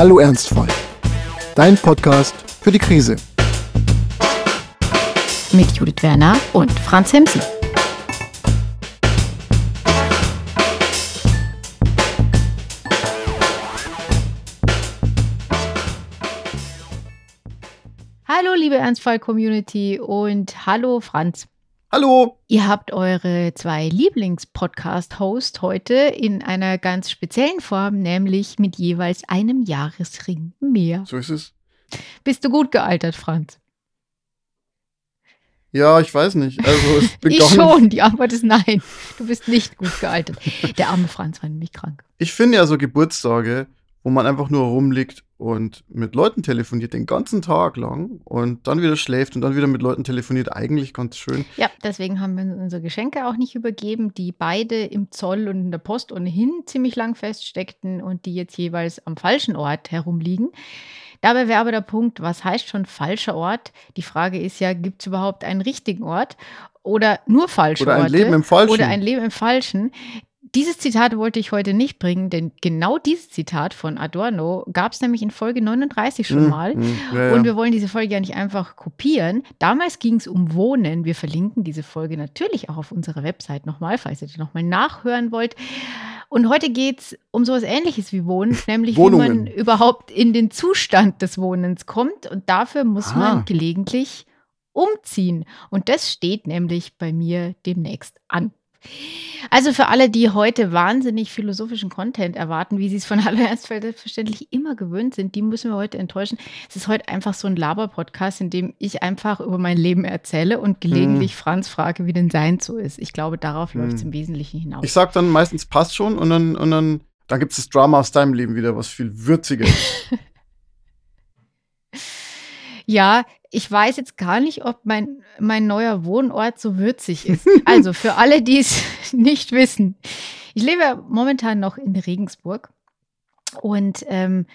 Hallo Ernstfall, dein Podcast für die Krise. Mit Judith Werner und Franz Hemsen. Hallo liebe Ernstfall-Community und hallo Franz. Hallo! Ihr habt eure zwei Lieblings-Podcast-Hosts heute in einer ganz speziellen Form, nämlich mit jeweils einem Jahresring mehr. So ist es. Bist du gut gealtert, Franz? Ja, ich weiß nicht. Also ich bin ich schon, die Antwort ist nein. Du bist nicht gut gealtert. Der arme Franz war nämlich krank. Ich finde ja so Geburtstage, wo man einfach nur rumliegt und mit Leuten telefoniert den ganzen Tag lang und dann wieder schläft und dann wieder mit Leuten telefoniert, eigentlich ganz schön. Ja, deswegen haben wir unsere Geschenke auch nicht übergeben, die beide im Zoll und in der Post ohnehin ziemlich lang feststeckten und die jetzt jeweils am falschen Ort herumliegen. Dabei wäre aber der Punkt, was heißt schon falscher Ort? Die Frage ist ja, gibt es überhaupt einen richtigen Ort oder nur falsche Oder ein Orte? Leben im Falschen. Oder ein Leben im Falschen. Dieses Zitat wollte ich heute nicht bringen, denn genau dieses Zitat von Adorno gab es nämlich in Folge 39 schon Mm, mal. mm, ja, ja. Und wir wollen diese Folge ja nicht einfach kopieren. Damals ging es um Wohnen. Wir verlinken diese Folge natürlich auch auf unserer Website nochmal, falls ihr die nochmal nachhören wollt. Und heute geht es um sowas ähnliches wie Wohnen, nämlich wie Wohnungen. man überhaupt in den Zustand des Wohnens kommt. Und dafür muss Ah. man gelegentlich umziehen. Und das steht nämlich bei mir demnächst an. Also für alle, die heute wahnsinnig philosophischen Content erwarten, wie sie es von Hallo Ernstfeld selbstverständlich immer gewöhnt sind, die müssen wir heute enttäuschen. Es ist heute einfach so ein Laber-Podcast, in dem ich einfach über mein Leben erzähle und gelegentlich Franz frage, wie denn sein so ist. Ich glaube, darauf läuft es Hm. im Wesentlichen hinaus. Ich sag dann meistens passt schon und dann, und dann, dann gibt es das Drama aus deinem Leben wieder, was viel würziger ist. Ja, ich weiß jetzt gar nicht, ob mein, mein neuer Wohnort so würzig ist. Also für alle, die es nicht wissen. Ich lebe momentan noch in Regensburg und ähm,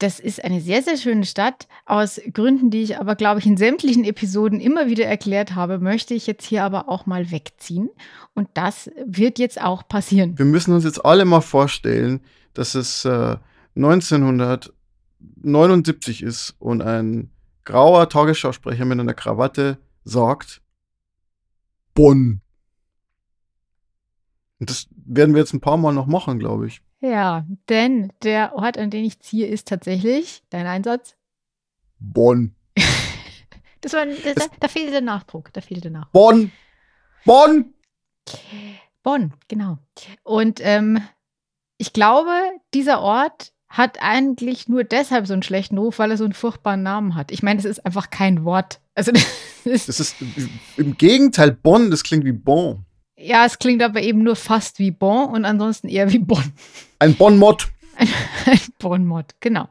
das ist eine sehr, sehr schöne Stadt. Aus Gründen, die ich aber, glaube ich, in sämtlichen Episoden immer wieder erklärt habe, möchte ich jetzt hier aber auch mal wegziehen. Und das wird jetzt auch passieren. Wir müssen uns jetzt alle mal vorstellen, dass es äh, 1979 ist und ein grauer Tagesschausprecher mit einer Krawatte sagt Bonn. Und das werden wir jetzt ein paar Mal noch machen, glaube ich. Ja, denn der Ort, an den ich ziehe, ist tatsächlich dein Einsatz. Bonn. Das war, das, da, da fehlte der Nachdruck. Da fehlte der Nachdruck. Bonn. Bonn. Bonn, genau. Und ähm, ich glaube, dieser Ort hat eigentlich nur deshalb so einen schlechten Ruf, weil er so einen furchtbaren Namen hat. Ich meine, es ist einfach kein Wort. Also das ist, Das ist im Gegenteil Bonn, das klingt wie Bon. ja, es klingt aber eben nur fast wie Bon und ansonsten eher wie Bonn. Ein Bonmott. Ein Bonmod, genau.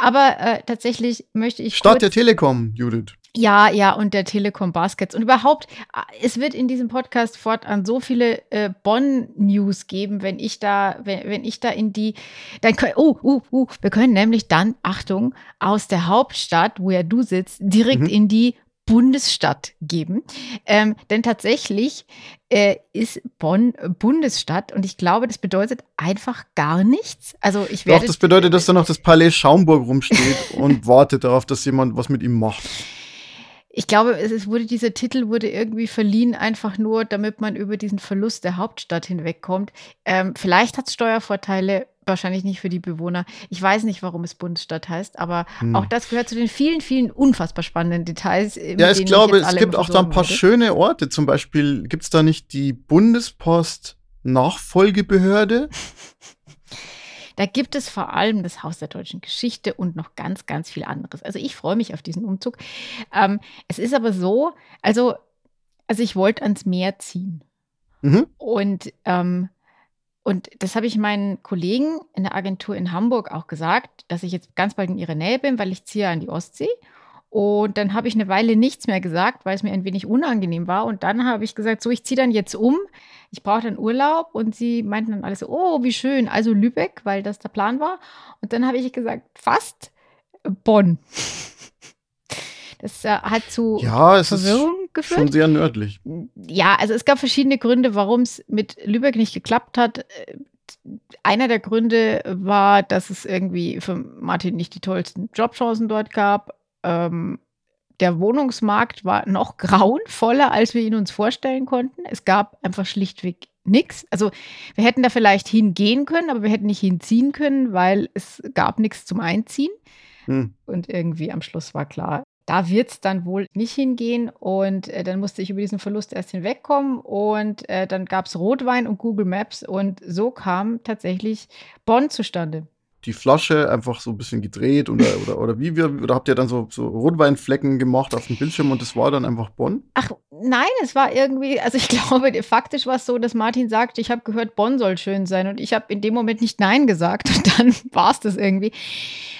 Aber äh, tatsächlich möchte ich Stadt der Telekom, Judith. Ja, ja, und der Telekom Baskets. Und überhaupt, äh, es wird in diesem Podcast fortan so viele äh, Bonn-News geben, wenn ich da, wenn, wenn ich da in die, dann können, oh, uh, uh, wir können nämlich dann, Achtung, aus der Hauptstadt, wo ja du sitzt, direkt Mhm. in die Bundesstadt geben. Ähm, denn tatsächlich äh, ist Bonn Bundesstadt und ich glaube, das bedeutet einfach gar nichts. Also ich Doch, werde. das bedeutet, dass da noch das Palais Schaumburg rumsteht und wartet darauf, dass jemand was mit ihm macht. Ich glaube, es wurde, dieser Titel wurde irgendwie verliehen, einfach nur, damit man über diesen Verlust der Hauptstadt hinwegkommt. Ähm, vielleicht hat es Steuervorteile, wahrscheinlich nicht für die Bewohner. Ich weiß nicht, warum es Bundesstadt heißt, aber Hm. auch das gehört zu den vielen, vielen unfassbar spannenden Details. Ja, ich glaube, jetzt es gibt auch da ein paar wurde. schöne Orte. Zum Beispiel gibt es da nicht die Bundespost Nachfolgebehörde. Da gibt es vor allem das Haus der deutschen Geschichte und noch ganz, ganz viel anderes. Also ich freue mich auf diesen Umzug. Ähm, es ist aber so, also, also ich wollte ans Meer ziehen. Mhm. Und, ähm, und das habe ich meinen Kollegen in der Agentur in Hamburg auch gesagt, dass ich jetzt ganz bald in ihrer Nähe bin, weil ich ziehe an die Ostsee. Und dann habe ich eine Weile nichts mehr gesagt, weil es mir ein wenig unangenehm war. Und dann habe ich gesagt, so, ich ziehe dann jetzt um. Ich brauche dann Urlaub. Und sie meinten dann alles so, oh, wie schön. Also Lübeck, weil das der Plan war. Und dann habe ich gesagt, fast Bonn. Das äh, hat zu Ja, es ist Verwirrung geführt. schon sehr nördlich. Ja, also es gab verschiedene Gründe, warum es mit Lübeck nicht geklappt hat. Äh, einer der Gründe war, dass es irgendwie für Martin nicht die tollsten Jobchancen dort gab. Ähm, der Wohnungsmarkt war noch grauenvoller, als wir ihn uns vorstellen konnten. Es gab einfach schlichtweg nichts. Also wir hätten da vielleicht hingehen können, aber wir hätten nicht hinziehen können, weil es gab nichts zum Einziehen. Hm. Und irgendwie am Schluss war klar, da wird es dann wohl nicht hingehen. Und äh, dann musste ich über diesen Verlust erst hinwegkommen. Und äh, dann gab es Rotwein und Google Maps. Und so kam tatsächlich Bonn zustande die Flasche einfach so ein bisschen gedreht oder, oder, oder wie wir, oder habt ihr dann so, so Rotweinflecken gemacht auf dem Bildschirm und das war dann einfach Bonn? Ach nein, es war irgendwie, also ich glaube, faktisch war es so, dass Martin sagte, ich habe gehört, Bonn soll schön sein und ich habe in dem Moment nicht Nein gesagt und dann war es das irgendwie.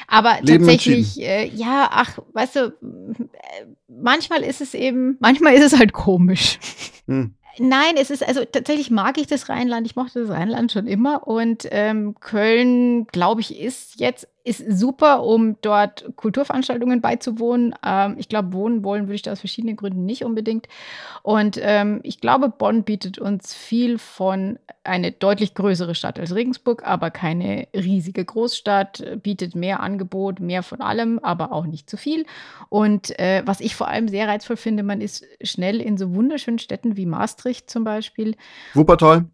Aber Leben tatsächlich, äh, ja, ach, weißt du, äh, manchmal ist es eben, manchmal ist es halt komisch. Hm. Nein, es ist, also tatsächlich mag ich das Rheinland. Ich mochte das Rheinland schon immer. Und ähm, Köln, glaube ich, ist jetzt ist super, um dort Kulturveranstaltungen beizuwohnen. Ähm, ich glaube, wohnen wollen würde ich da aus verschiedenen Gründen nicht unbedingt. Und ähm, ich glaube, Bonn bietet uns viel von eine deutlich größere Stadt als Regensburg, aber keine riesige Großstadt, bietet mehr Angebot, mehr von allem, aber auch nicht zu viel. Und äh, was ich vor allem sehr reizvoll finde, man ist schnell in so wunderschönen Städten wie Maastricht zum Beispiel. Wuppertal.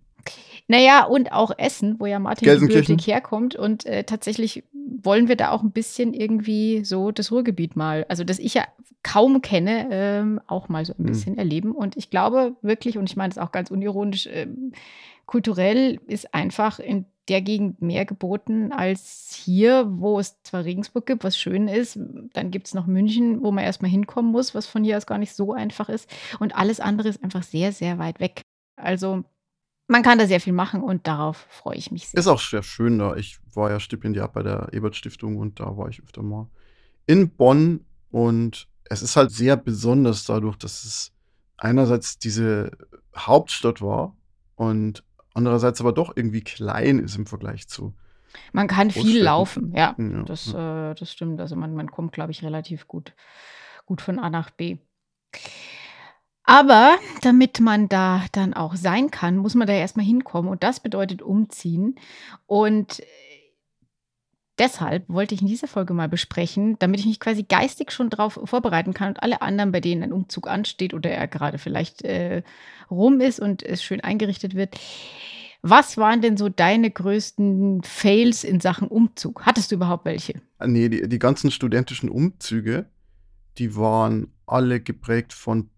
Naja, und auch Essen, wo ja Martin gebürtig herkommt. Und äh, tatsächlich wollen wir da auch ein bisschen irgendwie so das Ruhrgebiet mal, also das ich ja kaum kenne, ähm, auch mal so ein hm. bisschen mhm. erleben. Und ich glaube wirklich, und ich meine das auch ganz unironisch, äh, kulturell ist einfach in der Gegend mehr geboten als hier, wo es zwar Regensburg gibt, was schön ist. Dann gibt es noch München, wo man erstmal hinkommen muss, was von hier aus gar nicht so einfach ist. Und alles andere ist einfach sehr, sehr weit weg. Also man kann da sehr viel machen und darauf freue ich mich sehr. Ist auch sehr schön da. Ich war ja Stipendiat bei der Ebert-Stiftung und da war ich öfter mal in Bonn und es ist halt sehr besonders dadurch, dass es einerseits diese Hauptstadt war und andererseits aber doch irgendwie klein ist im Vergleich zu. Man kann viel laufen, ja. ja das. Äh, das stimmt. Also man, man kommt, glaube ich, relativ gut, gut von A nach B. Aber damit man da dann auch sein kann, muss man da erstmal hinkommen und das bedeutet umziehen. Und äh, deshalb wollte ich in dieser Folge mal besprechen, damit ich mich quasi geistig schon darauf vorbereiten kann und alle anderen, bei denen ein Umzug ansteht oder er gerade vielleicht äh, rum ist und es schön eingerichtet wird. Was waren denn so deine größten Fails in Sachen Umzug? Hattest du überhaupt welche? Nee, die, die ganzen studentischen Umzüge, die waren alle geprägt von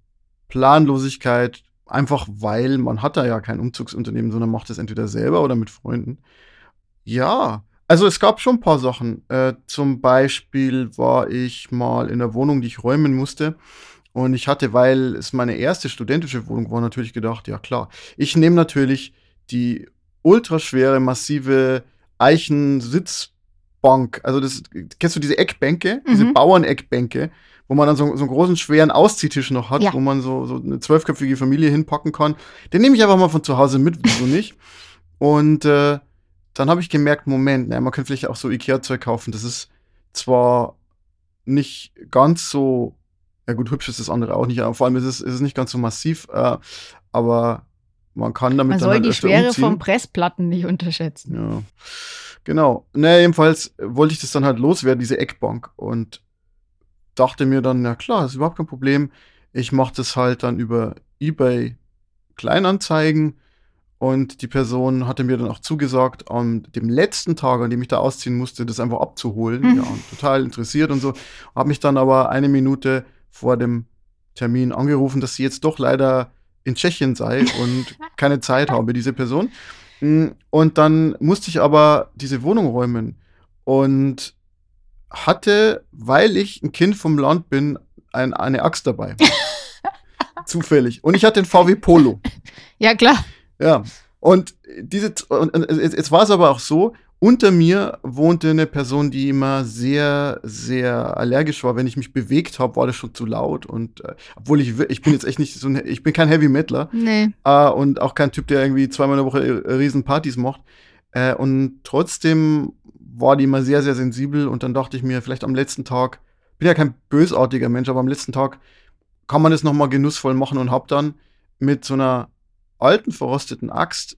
Planlosigkeit, einfach weil man hat da ja kein Umzugsunternehmen, sondern macht es entweder selber oder mit Freunden. Ja, also es gab schon ein paar Sachen. Äh, zum Beispiel war ich mal in der Wohnung, die ich räumen musste. Und ich hatte, weil es meine erste studentische Wohnung war, natürlich gedacht, ja klar, ich nehme natürlich die ultraschwere, massive Eichensitzbank. Also das, kennst du diese Eckbänke, mhm. diese Bauerneckbänke, wo man dann so, so einen großen, schweren Ausziehtisch noch hat, ja. wo man so, so eine zwölfköpfige Familie hinpacken kann. Den nehme ich einfach mal von zu Hause mit, wieso nicht? Und äh, dann habe ich gemerkt, Moment, na, man könnte vielleicht auch so Ikea-Zeug kaufen. Das ist zwar nicht ganz so, ja gut, hübsch ist das andere auch nicht, aber vor allem ist es, ist es nicht ganz so massiv, äh, aber man kann damit man dann soll halt die Schwere umziehen. von Pressplatten nicht unterschätzen. Ja, genau. Naja, jedenfalls wollte ich das dann halt loswerden, diese Eckbank. Und dachte mir dann, ja klar, ist überhaupt kein Problem. Ich mache das halt dann über eBay Kleinanzeigen. Und die Person hatte mir dann auch zugesagt, an dem letzten Tag, an dem ich da ausziehen musste, das einfach abzuholen. Mhm. Ja, total interessiert und so. Habe mich dann aber eine Minute vor dem Termin angerufen, dass sie jetzt doch leider in Tschechien sei und keine Zeit habe, diese Person. Mm, und dann musste ich aber diese Wohnung räumen. Und hatte, weil ich ein Kind vom Land bin, ein, eine Axt dabei. Zufällig. Und ich hatte den VW Polo. Ja, klar. Ja. Und diese, und jetzt war es aber auch so, unter mir wohnte eine Person, die immer sehr, sehr allergisch war. Wenn ich mich bewegt habe, war das schon zu laut. Und äh, obwohl ich, ich bin jetzt echt nicht so ein, ich bin kein Heavy Metaler. Nee. Äh, und auch kein Typ, der irgendwie zweimal in der Woche riesen Partys macht. Äh, und trotzdem war die immer sehr, sehr sensibel und dann dachte ich mir, vielleicht am letzten Tag, bin ja kein bösartiger Mensch, aber am letzten Tag kann man es nochmal genussvoll machen und hab dann mit so einer alten, verrosteten Axt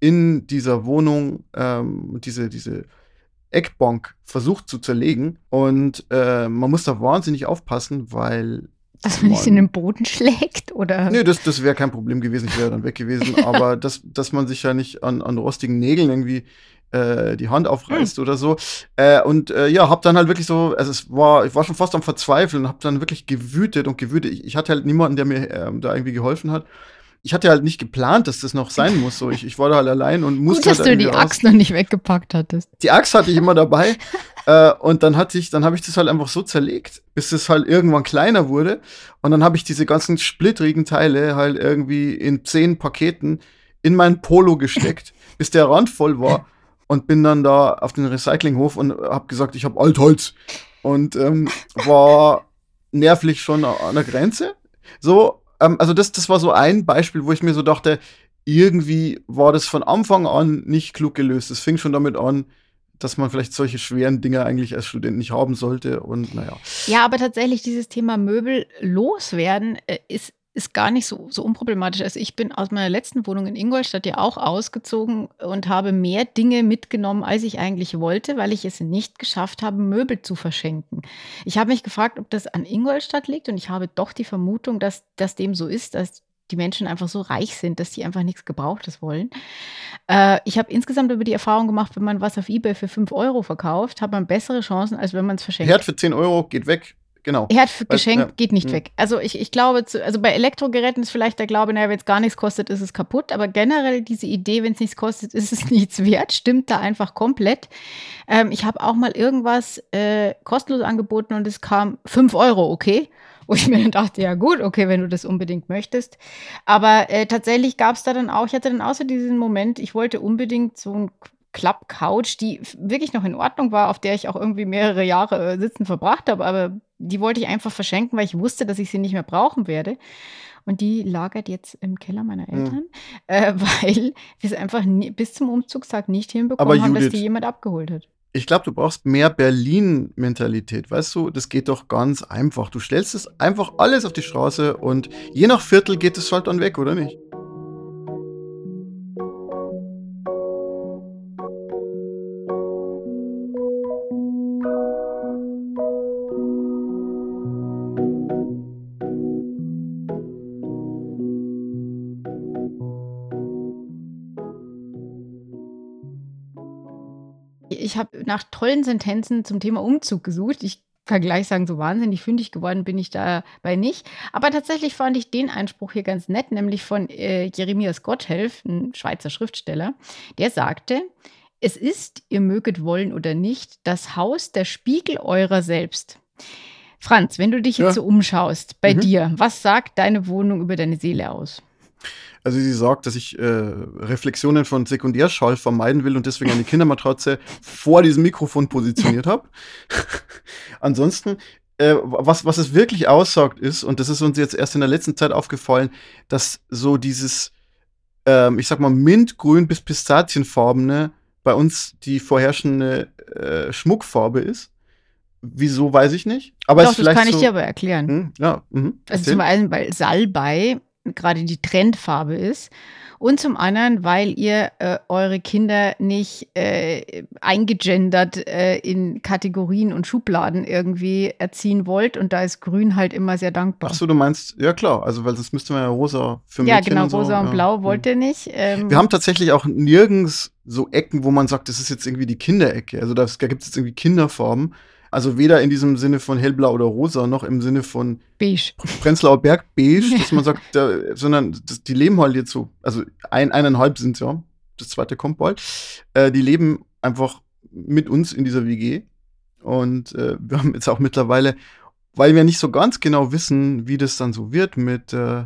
in dieser Wohnung ähm, diese, diese Eckbank versucht zu zerlegen. Und äh, man muss da wahnsinnig aufpassen, weil. Dass man nicht in den Boden schlägt, oder? Nee, das, das wäre kein Problem gewesen, ich wäre dann weg gewesen. aber dass, dass man sich ja nicht an, an rostigen Nägeln irgendwie äh, die Hand aufreißt hm. oder so. Äh, und äh, ja, hab dann halt wirklich so, also es war, ich war schon fast am Verzweifeln, hab dann wirklich gewütet und gewütet. Ich, ich hatte halt niemanden, der mir ähm, da irgendwie geholfen hat ich hatte halt nicht geplant, dass das noch sein muss. So, ich, ich war da halt allein und musste. Gut, dass halt du die Axt noch nicht weggepackt hattest. Die Axt hatte ich immer dabei. äh, und dann hatte ich, dann habe ich das halt einfach so zerlegt, bis es halt irgendwann kleiner wurde. Und dann habe ich diese ganzen splittrigen Teile halt irgendwie in zehn Paketen in meinen Polo gesteckt, bis der Rand voll war. Und bin dann da auf den Recyclinghof und habe gesagt, ich habe Altholz. Und ähm, war nervlich schon an der Grenze. So, ähm, also das, das war so ein Beispiel, wo ich mir so dachte, irgendwie war das von Anfang an nicht klug gelöst. Es fing schon damit an, dass man vielleicht solche schweren Dinge eigentlich als Student nicht haben sollte und naja. Ja, aber tatsächlich dieses Thema Möbel loswerden äh, ist ist gar nicht so, so unproblematisch. Also ich bin aus meiner letzten Wohnung in Ingolstadt ja auch ausgezogen und habe mehr Dinge mitgenommen, als ich eigentlich wollte, weil ich es nicht geschafft habe, Möbel zu verschenken. Ich habe mich gefragt, ob das an Ingolstadt liegt und ich habe doch die Vermutung, dass das dem so ist, dass die Menschen einfach so reich sind, dass sie einfach nichts Gebrauchtes wollen. Äh, ich habe insgesamt über die Erfahrung gemacht, wenn man was auf Ebay für 5 Euro verkauft, hat man bessere Chancen, als wenn man es verschenkt. Herd für 10 Euro geht weg, Genau. Herdgeschenk ja. geht nicht mhm. weg. Also ich, ich glaube, zu, also bei Elektrogeräten ist vielleicht der Glaube, naja, wenn es gar nichts kostet, ist es kaputt. Aber generell diese Idee, wenn es nichts kostet, ist es nichts wert, stimmt da einfach komplett. Ähm, ich habe auch mal irgendwas äh, kostenlos angeboten und es kam 5 Euro, okay. Wo ich mir dann dachte, ja gut, okay, wenn du das unbedingt möchtest. Aber äh, tatsächlich gab es da dann auch, ich hatte dann außer diesen Moment, ich wollte unbedingt so ein Klappcouch, die wirklich noch in Ordnung war, auf der ich auch irgendwie mehrere Jahre äh, sitzen verbracht habe, aber die wollte ich einfach verschenken, weil ich wusste, dass ich sie nicht mehr brauchen werde. Und die lagert jetzt im Keller meiner hm. Eltern, mhm. äh, weil wir es einfach nie, bis zum Umzugstag nicht hinbekommen aber haben, Judith, dass die jemand abgeholt hat. Ich glaube, du brauchst mehr Berlin-Mentalität. Weißt du, das geht doch ganz einfach. Du stellst es einfach alles auf die Straße und je nach Viertel geht es halt dann weg, oder nicht? Nach tollen Sentenzen zum Thema Umzug gesucht. Ich kann gleich sagen, so wahnsinnig fündig geworden bin ich dabei nicht. Aber tatsächlich fand ich den Einspruch hier ganz nett, nämlich von äh, Jeremias Gotthelf, ein Schweizer Schriftsteller. Der sagte, es ist, ihr möget wollen oder nicht, das Haus der Spiegel eurer selbst. Franz, wenn du dich jetzt ja. so umschaust bei mhm. dir, was sagt deine Wohnung über deine Seele aus? Also sie sagt, dass ich äh, Reflexionen von Sekundärschall vermeiden will und deswegen eine Kindermatratze vor diesem Mikrofon positioniert habe. Ansonsten, äh, was, was es wirklich aussagt, ist, und das ist uns jetzt erst in der letzten Zeit aufgefallen, dass so dieses, ähm, ich sag mal, mintgrün bis pistazienfarbene bei uns die vorherrschende äh, Schmuckfarbe ist. Wieso, weiß ich nicht. Aber Doch, das kann ich so, dir aber erklären. Hm, ja, mh, also zum einen, weil Salbei gerade die Trendfarbe ist. Und zum anderen, weil ihr äh, eure Kinder nicht äh, eingegendert äh, in Kategorien und Schubladen irgendwie erziehen wollt. Und da ist Grün halt immer sehr dankbar. Ach so, du meinst, ja klar, also weil sonst müsste man ja rosa für mich. Ja, genau, und so. rosa und blau ja. wollt ihr nicht. Ähm, Wir haben tatsächlich auch nirgends so Ecken, wo man sagt, das ist jetzt irgendwie die Kinderecke. Also da gibt es jetzt irgendwie Kinderfarben. Also weder in diesem Sinne von hellblau oder rosa, noch im Sinne von beige. Prenzlauer Berg beige, dass man sagt, da, sondern das, die leben halt jetzt so, also ein, eineinhalb sind es ja, das zweite kommt bald. Äh, die leben einfach mit uns in dieser WG. Und äh, wir haben jetzt auch mittlerweile, weil wir nicht so ganz genau wissen, wie das dann so wird mit, äh,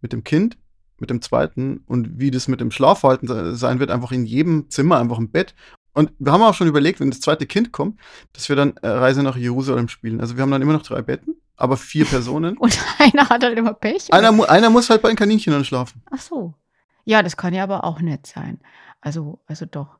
mit dem Kind, mit dem zweiten und wie das mit dem Schlafverhalten sein wird, einfach in jedem Zimmer einfach ein Bett und wir haben auch schon überlegt, wenn das zweite Kind kommt, dass wir dann äh, Reise nach Jerusalem spielen. Also wir haben dann immer noch drei Betten, aber vier Personen. Und einer hat halt immer Pech. Einer, mu einer muss halt bei den Kaninchen dann schlafen. Ach so. Ja, das kann ja aber auch nett sein. Also, also doch.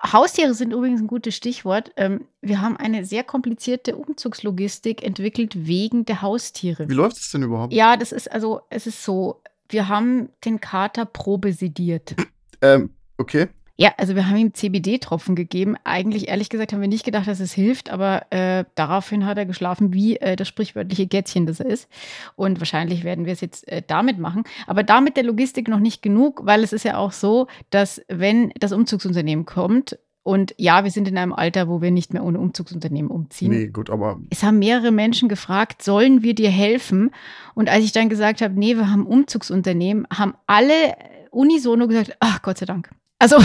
Haustiere sind übrigens ein gutes Stichwort. Ähm, wir haben eine sehr komplizierte Umzugslogistik entwickelt wegen der Haustiere. Wie läuft es denn überhaupt? Ja, das ist also, es ist so, wir haben den Kater probesediert. Ähm, Okay. Ja, also wir haben ihm CBD-Tropfen gegeben. Eigentlich, ehrlich gesagt, haben wir nicht gedacht, dass es hilft, aber äh, daraufhin hat er geschlafen, wie äh, das sprichwörtliche Gätzchen, das er ist. Und wahrscheinlich werden wir es jetzt äh, damit machen. Aber damit der Logistik noch nicht genug, weil es ist ja auch so, dass wenn das Umzugsunternehmen kommt, und ja, wir sind in einem Alter, wo wir nicht mehr ohne Umzugsunternehmen umziehen. Nee, gut, aber. Es haben mehrere Menschen gefragt, sollen wir dir helfen? Und als ich dann gesagt habe, nee, wir haben Umzugsunternehmen, haben alle unisono gesagt, ach Gott sei Dank. Also.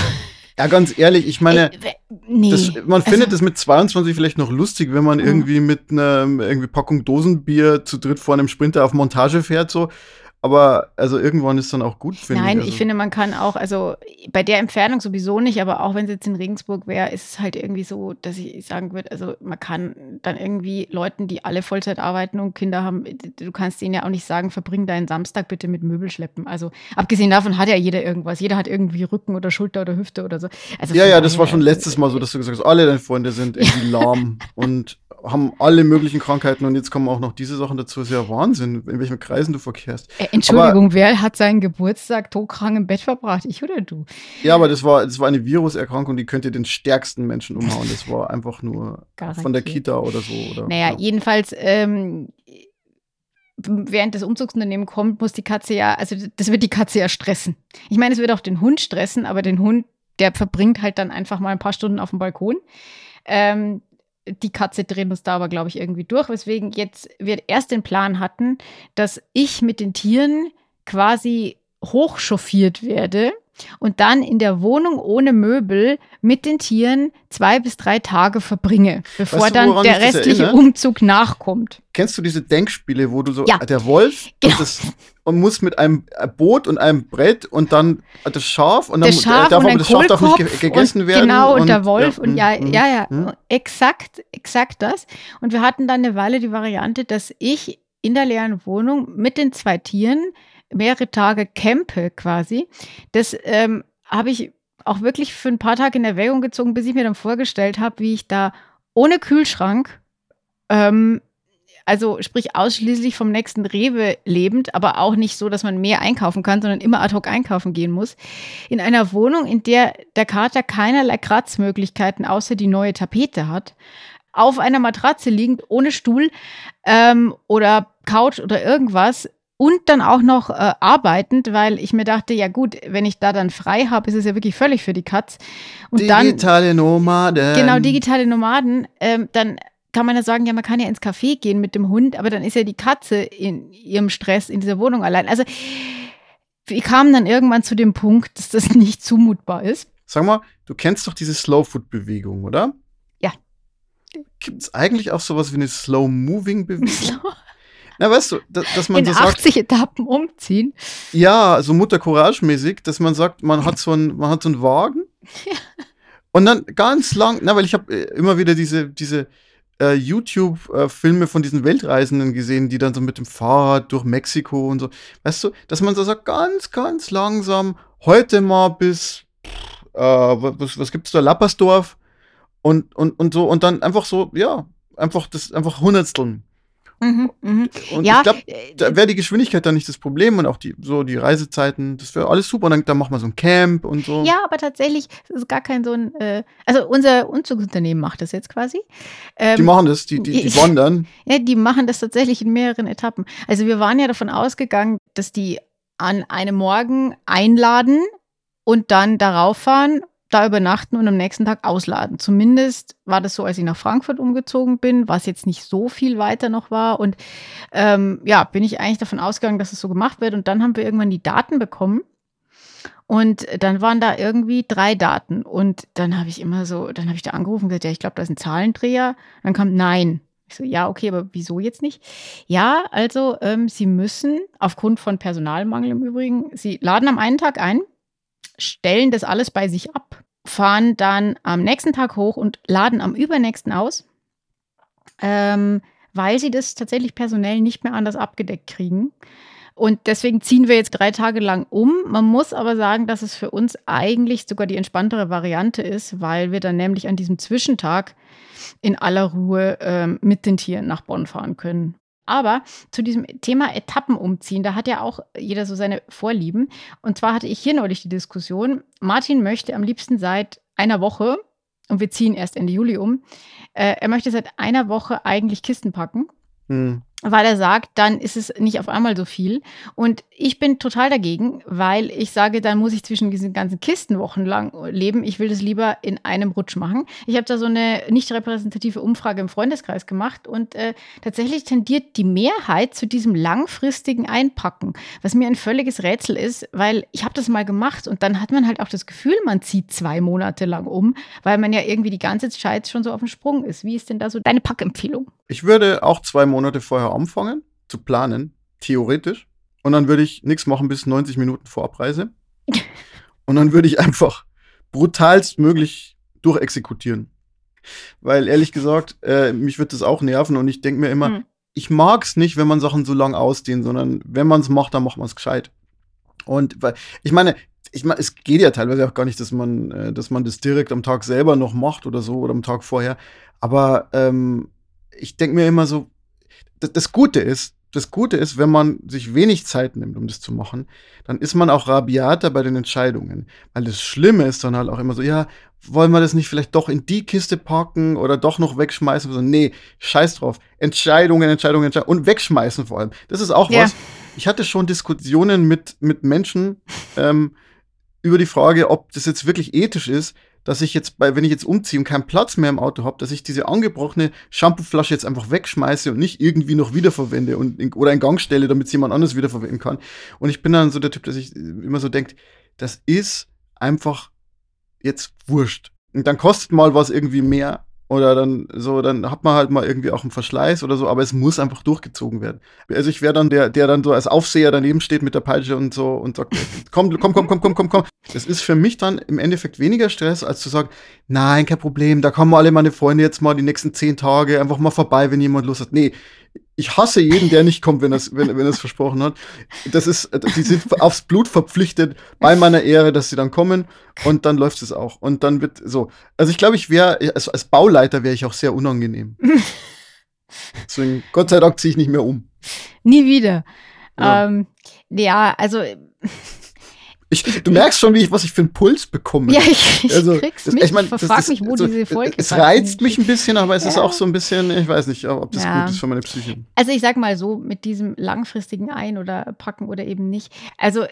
Ja, ganz ehrlich, ich meine, äh, nee. das, man findet also, es mit 22 vielleicht noch lustig, wenn man Mhm. irgendwie mit einer irgendwie Packung Dosenbier zu dritt vor einem Sprinter auf Montage fährt, so. Aber also irgendwann ist dann auch gut, finde Nein, ich. ich Also, finde, man kann auch, also bei der Entfernung sowieso nicht, aber auch wenn es jetzt in Regensburg wäre, ist es halt irgendwie so, dass ich sagen würde, also man kann dann irgendwie Leuten, die alle Vollzeit arbeiten und Kinder haben, du kannst denen ja auch nicht sagen, verbring deinen Samstag bitte mit Möbelschleppen. Also abgesehen davon hat ja jeder irgendwas. Jeder hat irgendwie Rücken oder Schulter oder Hüfte oder so. Also Ja, ja, das war schon letztes Mal so, dass du gesagt hast, alle deine Freunde sind irgendwie lahm und haben alle möglichen Krankheiten und jetzt kommen auch noch diese Sachen dazu. Das ist ja Wahnsinn, in welchen Kreisen du verkehrst. Äh, Entschuldigung, wer hat seinen Geburtstag todkrank im Bett verbracht? Ich oder du? Ja, aber das war, das war eine Viruserkrankung, die könnte den stärksten Menschen umhauen. Das war einfach nur von der Garantiert. Kita oder so. Oder, Naja, ja. jedenfalls, ähm, während das Umzugsunternehmen kommt, muss die Katze ja, also das wird die Katze ja stressen. Ich meine, es wird auch den Hund stressen, aber den Hund, der verbringt halt dann einfach mal ein paar Stunden auf dem Balkon. Ähm, die Katze dreht uns da aber, glaube ich, irgendwie durch, weswegen jetzt wir erst den Plan hatten, dass ich mit den Tieren quasi hochchauffiert werde und dann in der Wohnung ohne Möbel mit den Tieren zwei bis drei Tage verbringe, bevor Weißt du, dann der restliche? Umzug nachkommt. Kennst du diese Denkspiele, wo du so, Ja. der Wolf Genau. und, das, und muss mit einem Boot und einem Brett und dann das Schaf und dann Das Schaf darf und das Schaf darf nicht ge gegessen und, werden. Genau, und, der Wolf und ja, mm, ja, ja, mm. exakt, exakt das. Und wir hatten dann eine Weile die Variante, dass ich in der leeren Wohnung mit den zwei Tieren mehrere Tage campe quasi. Das ähm, habe ich auch wirklich für ein paar Tage in Erwägung gezogen, bis ich mir dann vorgestellt habe, wie ich da ohne Kühlschrank, ähm, also sprich ausschließlich vom nächsten Rewe lebend, aber auch nicht so, dass man mehr einkaufen kann, sondern immer ad hoc einkaufen gehen muss, in einer Wohnung, in der der Kater keinerlei Kratzmöglichkeiten außer die neue Tapete hat, auf einer Matratze liegend, ohne Stuhl ähm, oder Couch oder irgendwas und dann auch noch äh, arbeitend, weil ich mir dachte, ja gut, wenn ich da dann frei habe, ist es ja wirklich völlig für die Katz. Und dann Digitale Nomaden. Genau, digitale Nomaden. Ähm, dann kann man ja sagen, ja, man kann ja ins Café gehen mit dem Hund, aber dann ist ja die Katze in ihrem Stress in dieser Wohnung allein. Also wir kamen dann irgendwann zu dem Punkt, dass das nicht zumutbar ist. Sag mal, du kennst doch diese Slow-Food-Bewegung, oder? Ja. Gibt es eigentlich auch sowas wie eine Slow-Moving-Bewegung? Na, weißt du, dass, dass man in so sagt, 80 Etappen umziehen. ja, so Mutter Courage-mäßig, dass man sagt, man hat so einen, man hat so einen Wagen und dann ganz lang, na, weil ich habe äh, immer wieder diese, diese äh, YouTube-Filme von diesen Weltreisenden gesehen, die dann so mit dem Fahrrad durch Mexiko und so, weißt du, dass man so sagt, ganz, ganz langsam, heute mal bis, äh, was, was gibt's da, Lappersdorf und, und, und so, und dann einfach so, ja, einfach das, einfach Hundertsteln. Mhm, mhm. Und Ja, ich glaube, äh, da wäre die Geschwindigkeit dann nicht das Problem und auch die, so die Reisezeiten, das wäre alles super. Und dann, dann machen wir so ein Camp und so. Ja, aber tatsächlich es ist gar kein so ein, äh, also unser Umzugsunternehmen macht das jetzt quasi. Ähm, Die machen das, die, die, die wandern. Ja, die machen das tatsächlich in mehreren Etappen. Also wir waren ja davon ausgegangen, dass die an einem Morgen einladen und dann darauf fahren, da übernachten und am nächsten Tag ausladen. Zumindest war das so, als ich nach Frankfurt umgezogen bin, was jetzt nicht so viel weiter noch war. Und ähm, ja, bin ich eigentlich davon ausgegangen, dass es so gemacht wird. Und dann haben wir irgendwann die Daten bekommen. Und dann waren da irgendwie drei Daten. Und dann habe ich immer so, dann habe ich da angerufen und gesagt, ja, ich glaube, da ist ein Zahlendreher. Dann kam nein. Ich so, ja, okay, aber wieso jetzt nicht? Ja, also ähm, Sie müssen, aufgrund von Personalmangel im Übrigen, Sie laden am einen Tag ein, stellen das alles bei sich ab, fahren dann am nächsten Tag hoch und laden am übernächsten aus, ähm, weil Sie das tatsächlich personell nicht mehr anders abgedeckt kriegen. Und deswegen ziehen wir jetzt drei Tage lang um. Man muss aber sagen, dass es für uns eigentlich sogar die entspanntere Variante ist, weil wir dann nämlich an diesem Zwischentag in aller Ruhe ähm, mit den Tieren nach Bonn fahren können. Aber zu diesem Thema Etappen umziehen, da hat ja auch jeder so seine Vorlieben. Und zwar hatte ich hier neulich die Diskussion, Martin möchte am liebsten seit einer Woche, und wir ziehen erst Ende Juli um, äh, er möchte seit einer Woche eigentlich Kisten packen. Hm weil er sagt, dann ist es nicht auf einmal so viel. Und ich bin total dagegen, weil ich sage, dann muss ich zwischen diesen ganzen Kisten wochenlang leben. Ich will das lieber in einem Rutsch machen. Ich habe da so eine nicht repräsentative Umfrage im Freundeskreis gemacht und äh, tatsächlich tendiert die Mehrheit zu diesem langfristigen Einpacken, was mir ein völliges Rätsel ist, weil ich habe das mal gemacht und dann hat man halt auch das Gefühl, man zieht zwei Monate lang um, weil man ja irgendwie die ganze Zeit schon so auf dem Sprung ist. Wie ist denn da so deine Packempfehlung? Ich würde auch zwei Monate vorher anfangen zu planen, theoretisch. Und dann würde ich nichts machen bis 90 Minuten vor Abreise. Und dann würde ich einfach brutalst möglich durchexekutieren. Weil ehrlich gesagt, äh, mich wird das auch nerven und ich denke mir immer, hm. ich mag es nicht, wenn man Sachen so lang ausdehnt, sondern wenn man es macht, dann macht man es gescheit. Und weil, ich meine, ich meine, es geht ja teilweise auch gar nicht, dass man, äh, dass man das direkt am Tag selber noch macht oder so oder am Tag vorher. Aber ähm, ich denke mir immer so, das, das Gute ist, das Gute ist, wenn man sich wenig Zeit nimmt, um das zu machen, dann ist man auch rabiater bei den Entscheidungen. Weil das Schlimme ist dann halt auch immer so, ja, wollen wir das nicht vielleicht doch in die Kiste packen oder doch noch wegschmeißen? So, nee, scheiß drauf. Entscheidungen, Entscheidungen, Entscheidungen und wegschmeißen vor allem. Das ist auch ja. was. Ich hatte schon Diskussionen mit, mit Menschen ähm, über die Frage, ob das jetzt wirklich ethisch ist, dass ich jetzt, bei, wenn ich jetzt umziehe und keinen Platz mehr im Auto habe, dass ich diese angebrochene Shampooflasche jetzt einfach wegschmeiße und nicht irgendwie noch wiederverwende und in, oder in Gang stelle, damit es jemand anderes wiederverwenden kann. Und ich bin dann so der Typ, dass ich immer so denkt, das ist einfach jetzt wurscht. Und dann kostet mal was irgendwie mehr, oder dann so, dann hat man halt mal irgendwie auch einen Verschleiß oder so, aber es muss einfach durchgezogen werden. Also ich wäre dann der, der dann so als Aufseher daneben steht mit der Peitsche und so und sagt, komm, komm, komm, komm, komm, komm, komm. Das ist für mich dann im Endeffekt weniger Stress, als zu sagen, nein, kein Problem, da kommen alle meine Freunde jetzt mal die nächsten zehn Tage einfach mal vorbei, wenn jemand Lust hat. Nee, ich hasse jeden, der nicht kommt, wenn er es wenn, wenn es versprochen hat. Das ist, die sind aufs Blut verpflichtet bei meiner Ehre, dass sie dann kommen und dann läuft es auch. Und dann wird so. Also ich glaube, ich wäre, als, als Bauleiter wäre ich auch sehr unangenehm. Deswegen, Gott sei Dank ziehe ich nicht mehr um. Nie wieder. Ja, ähm, ja also ich, du merkst schon, wie ich, was ich für einen Puls bekomme. Ja, ich, ich also, krieg's das, mit. Ich, mein, das, das, mich, wo so, diese Folge Es reizt mich ein bisschen, aber es ja. ist auch so ein bisschen, ich weiß nicht, ob das ja. gut ist für meine Psyche. Also ich sag mal so, mit diesem langfristigen Ein- oder Packen oder eben nicht. Also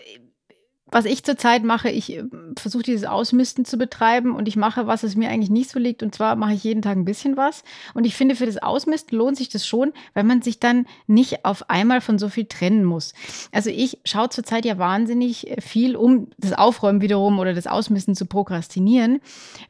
was ich zurzeit mache, ich äh, versuche dieses Ausmisten zu betreiben und ich mache, was es mir eigentlich nicht so liegt. Und zwar mache ich jeden Tag ein bisschen was. Und ich finde, für das Ausmisten lohnt sich das schon, weil man sich dann nicht auf einmal von so viel trennen muss. Also ich schaue zurzeit ja wahnsinnig viel, um das Aufräumen wiederum oder das Ausmisten zu prokrastinieren.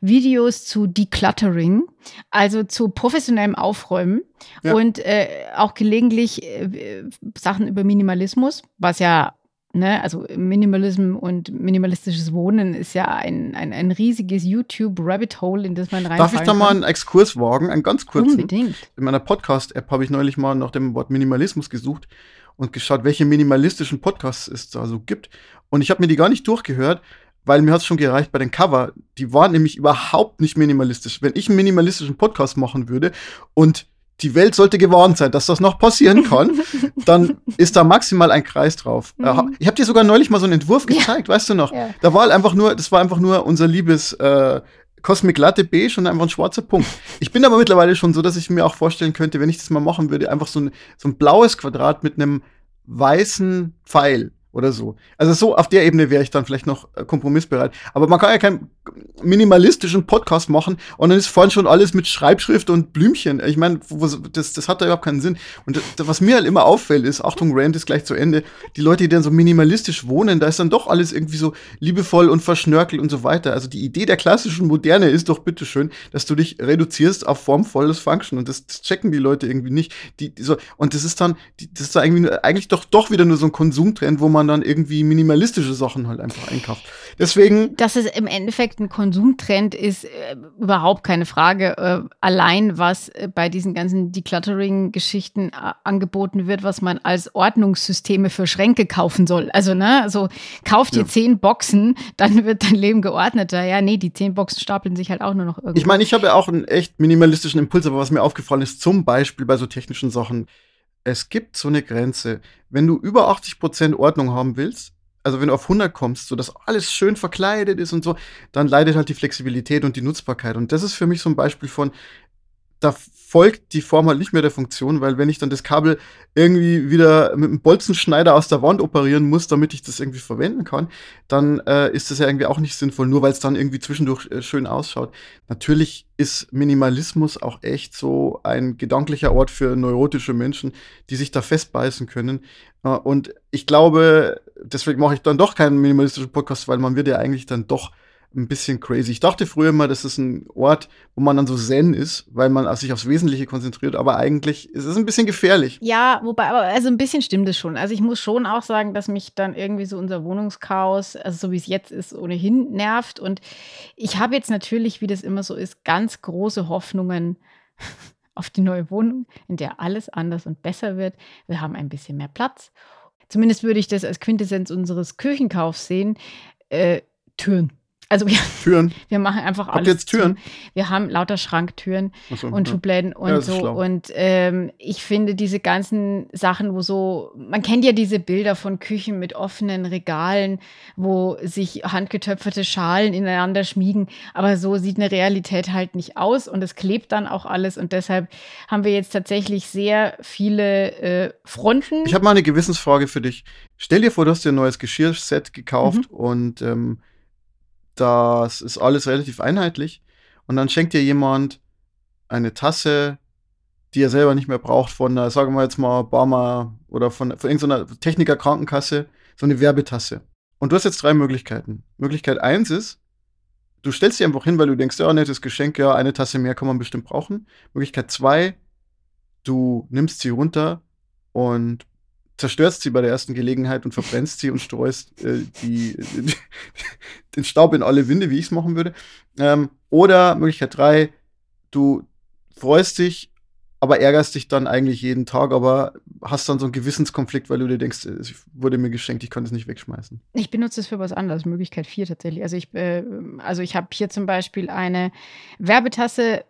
Videos zu Decluttering, also zu professionellem Aufräumen. Ja. Und äh, auch gelegentlich äh, Sachen über Minimalismus, was ja Ne, also Minimalism und minimalistisches Wohnen ist ja ein, ein, ein riesiges YouTube-Rabbit-Hole, in das man rein Darf ich da mal einen Exkurs wagen, einen ganz kurzen? Unbedingt. In meiner Podcast-App habe ich neulich mal nach dem Wort Minimalismus gesucht und geschaut, welche minimalistischen Podcasts es da so gibt. Und ich habe mir die gar nicht durchgehört, weil mir hat es schon gereicht bei den Cover. Die waren nämlich überhaupt nicht minimalistisch. Wenn ich einen minimalistischen Podcast machen würde und die Welt sollte gewarnt sein, dass das noch passieren kann, dann ist da maximal ein Kreis drauf. Mhm. Ich habe dir sogar neulich mal so einen Entwurf gezeigt, ja. weißt du noch? Ja. Da war halt einfach nur, das war einfach nur unser liebes äh, Cosmic Latte beige und einfach ein schwarzer Punkt. Ich bin aber mittlerweile schon so, dass ich mir auch vorstellen könnte, wenn ich das mal machen würde, einfach so ein, so ein blaues Quadrat mit einem weißen Pfeil oder so. Also so auf der Ebene wäre ich dann vielleicht noch äh, kompromissbereit. Aber man kann ja keinen minimalistischen Podcast machen und dann ist vorhin schon alles mit Schreibschrift und Blümchen. Ich meine, das, das hat da überhaupt keinen Sinn. Und das, was mir halt immer auffällt, ist, Achtung, Rand ist gleich zu Ende, die Leute, die dann so minimalistisch wohnen, da ist dann doch alles irgendwie so liebevoll und verschnörkelt und so weiter. Also die Idee der klassischen Moderne ist doch bitteschön, dass du dich reduzierst auf formvolles Function. Und das, das checken die Leute irgendwie nicht. Die, die so, und das ist dann, die, das ist da irgendwie eigentlich doch, doch wieder nur so ein Konsumtrend, wo man dann irgendwie minimalistische Sachen halt einfach einkauft. Deswegen. Dass es im Endeffekt ein Konsumtrend ist, äh, überhaupt keine Frage. Äh, allein, was äh, bei diesen ganzen Decluttering-Geschichten äh, angeboten wird, was man als Ordnungssysteme für Schränke kaufen soll. Also, ne, also kauft ihr ja. zehn Boxen, dann wird dein Leben geordneter. Ja, nee, die zehn Boxen stapeln sich halt auch nur noch irgendwie. Ich meine, ich habe ja auch einen echt minimalistischen Impuls, aber was mir aufgefallen ist, zum Beispiel bei so technischen Sachen, es gibt so eine Grenze. Wenn du über 80% Ordnung haben willst, also wenn du auf 100 kommst, so dass alles schön verkleidet ist und so, dann leidet halt die Flexibilität und die Nutzbarkeit. Und das ist für mich so ein Beispiel von, da folgt die Form halt nicht mehr der Funktion, weil wenn ich dann das Kabel irgendwie wieder mit einem Bolzenschneider aus der Wand operieren muss, damit ich das irgendwie verwenden kann, dann äh, ist das ja irgendwie auch nicht sinnvoll, nur weil es dann irgendwie zwischendurch äh, schön ausschaut. Natürlich ist Minimalismus auch echt so ein gedanklicher Ort für neurotische Menschen, die sich da festbeißen können. Äh, und ich glaube, deswegen mache ich dann doch keinen minimalistischen Podcast, weil man wird ja eigentlich dann doch ein bisschen crazy. Ich dachte früher immer, das ist ein Ort, wo man dann so zen ist, weil man sich aufs Wesentliche konzentriert, aber eigentlich ist es ein bisschen gefährlich. Ja, wobei, aber also ein bisschen stimmt es schon. Also ich muss schon auch sagen, dass mich dann irgendwie so unser Wohnungschaos, also so wie es jetzt ist, ohnehin nervt. Und ich habe jetzt natürlich, wie das immer so ist, ganz große Hoffnungen auf die neue Wohnung, in der alles anders und besser wird. Wir haben ein bisschen mehr Platz. Zumindest würde ich das als Quintessenz unseres Küchenkaufs sehen. Äh, Türen. Also wir, Türen. wir machen einfach alles. Habt jetzt Türen? Zu. Wir haben lauter Schranktüren so, und ja. Schubläden und Ja, so. Und ähm, ich finde diese ganzen Sachen, wo so, man kennt ja diese Bilder von Küchen mit offenen Regalen, wo sich handgetöpferte Schalen ineinander schmiegen. Aber so sieht eine Realität halt nicht aus und es klebt dann auch alles. Und deshalb haben wir jetzt tatsächlich sehr viele äh, Fronten. Ich habe mal eine Gewissensfrage für dich. Stell dir vor, du hast dir ein neues Geschirrset gekauft Mhm. und ähm, das ist alles relativ einheitlich. Und dann schenkt dir jemand eine Tasse, die er selber nicht mehr braucht, von einer, sagen wir jetzt mal, Barmer oder von, von irgendeiner Techniker-Krankenkasse, so eine Werbetasse. Und du hast jetzt drei Möglichkeiten. Möglichkeit eins ist, du stellst sie einfach hin, weil du denkst, ja, nettes Geschenk, ja, eine Tasse mehr kann man bestimmt brauchen. Möglichkeit zwei, du nimmst sie runter und zerstörst sie bei der ersten Gelegenheit und verbrennst sie und streust äh, die, den Staub in alle Winde, wie ich es machen würde. Ähm, oder Möglichkeit drei, du freust dich, aber ärgerst dich dann eigentlich jeden Tag, aber hast dann so einen Gewissenskonflikt, weil du dir denkst, es wurde mir geschenkt, ich kann es nicht wegschmeißen. Ich benutze es für was anderes, Möglichkeit 4 tatsächlich. Also ich, äh, also ich habe hier zum Beispiel eine Werbetasse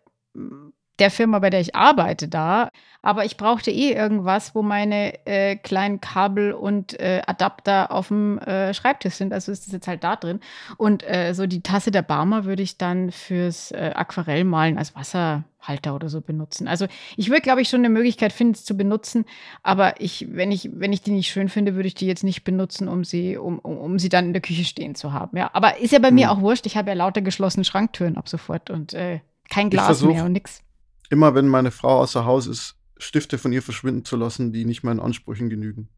der Firma, bei der ich arbeite, da. Aber ich brauchte eh irgendwas, wo meine äh, kleinen Kabel und äh, Adapter auf dem äh, Schreibtisch sind. Also ist das jetzt halt da drin. Und äh, so die Tasse der Barmer würde ich dann fürs äh, Aquarellmalen als Wasserhalter oder so benutzen. Also ich würde, glaube ich, schon eine Möglichkeit finden, es zu benutzen. Aber ich, wenn ich, wenn ich die nicht schön finde, würde ich die jetzt nicht benutzen, um sie, um, um, um sie dann in der Küche stehen zu haben. Ja, aber ist ja bei mir Hm. auch wurscht. Ich habe ja lauter geschlossene Schranktüren ab sofort und äh, kein Glas mehr und nix. Immer wenn meine Frau außer Haus ist, Stifte von ihr verschwinden zu lassen, die nicht meinen Ansprüchen genügen.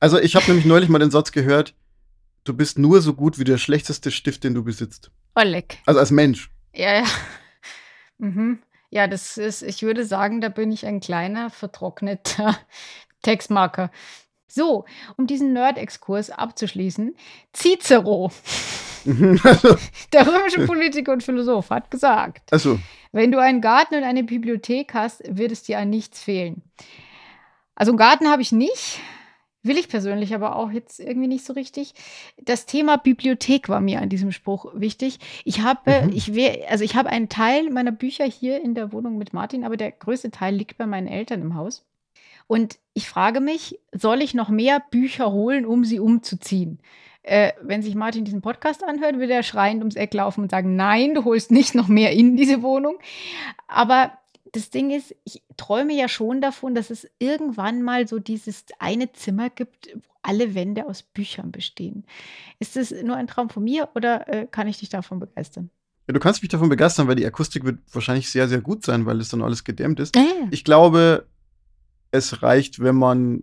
Also ich habe nämlich neulich mal den Satz gehört, du bist nur so gut wie der schlechteste Stift, den du besitzt. Oh, leck. Also als Mensch. Ja, ja. Mhm. Ja, das ist, ich würde sagen, da bin ich ein kleiner, vertrockneter Textmarker. So, um diesen Nerd-Exkurs abzuschließen, Cicero, der römische Politiker und Philosoph, hat gesagt, also, wenn du einen Garten und eine Bibliothek hast, wird es dir an nichts fehlen. Also einen Garten habe ich nicht, will ich persönlich aber auch jetzt irgendwie nicht so richtig. Das Thema Bibliothek war mir an diesem Spruch wichtig. Ich habe, Mhm. ich wär, also ich habe einen Teil meiner Bücher hier in der Wohnung mit Martin, aber der größte Teil liegt bei meinen Eltern im Haus. Und ich frage mich, soll ich noch mehr Bücher holen, um sie umzuziehen? Äh, wenn sich Martin diesen Podcast anhört, wird er schreiend ums Eck laufen und sagen, nein, du holst nicht noch mehr in diese Wohnung. Aber das Ding ist, ich träume ja schon davon, dass es irgendwann mal so dieses eine Zimmer gibt, wo alle Wände aus Büchern bestehen. Ist das nur ein Traum von mir oder äh, kann ich dich davon begeistern? ja, du kannst mich davon begeistern, weil die Akustik wird wahrscheinlich sehr, sehr gut sein, weil es dann alles gedämmt ist. Äh. Ich glaube, es reicht, wenn man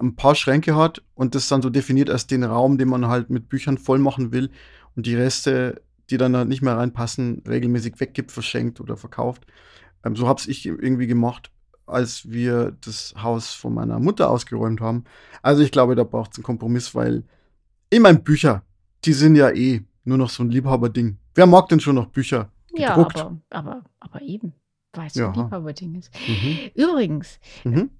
ein paar Schränke hat und das dann so definiert als den Raum, den man halt mit Büchern voll machen will und die Reste, die dann halt nicht mehr reinpassen, regelmäßig weggibt, verschenkt oder verkauft. Ähm, so habe ich irgendwie gemacht, als wir das Haus von meiner Mutter ausgeräumt haben. Also ich glaube, da braucht es einen Kompromiss, weil ich meine, Bücher, die sind ja eh nur noch so ein Liebhaberding. Wer mag denn schon noch Bücher? Ja, gedruckt? aber, aber, aber eben, weil es Ja. so ein Liebhaberding ist. Mhm. Übrigens, Mhm.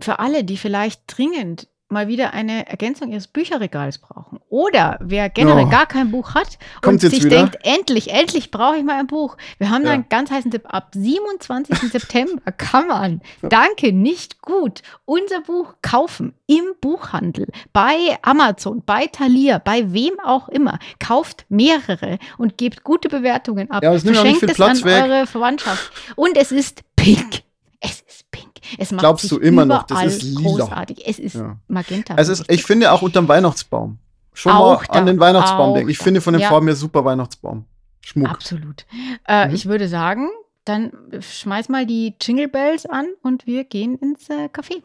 für alle, die vielleicht dringend mal wieder eine Ergänzung ihres Bücherregals brauchen. Oder wer generell Oh. gar kein Buch hat und Kommt's jetzt sich wieder? denkt, endlich, endlich brauche ich mal ein Buch. Wir haben da Ja. einen ganz heißen Tipp. Ab 27. September kann man, danke, nicht gut, unser Buch kaufen im Buchhandel, bei Amazon, bei Thalia, bei wem auch immer. Kauft mehrere und gebt gute Bewertungen ab. Ja, es nimmt auch nicht Verschenkt viel es Platz an weg. eure Verwandtschaft. Und es ist pink. Es macht Glaubst du immer noch, das ist lila? großartig. Es ist Ja. magenta. Es ist, ich finde auch unterm Weihnachtsbaum. Schon Auch mal an da, den Weihnachtsbaum denken. Ich da. finde von den Ja. Farben her super Weihnachtsbaum. Schmuck. Absolut. Äh, Mhm. Ich würde sagen, dann schmeiß mal die Jingle Bells an und wir gehen ins äh, Café.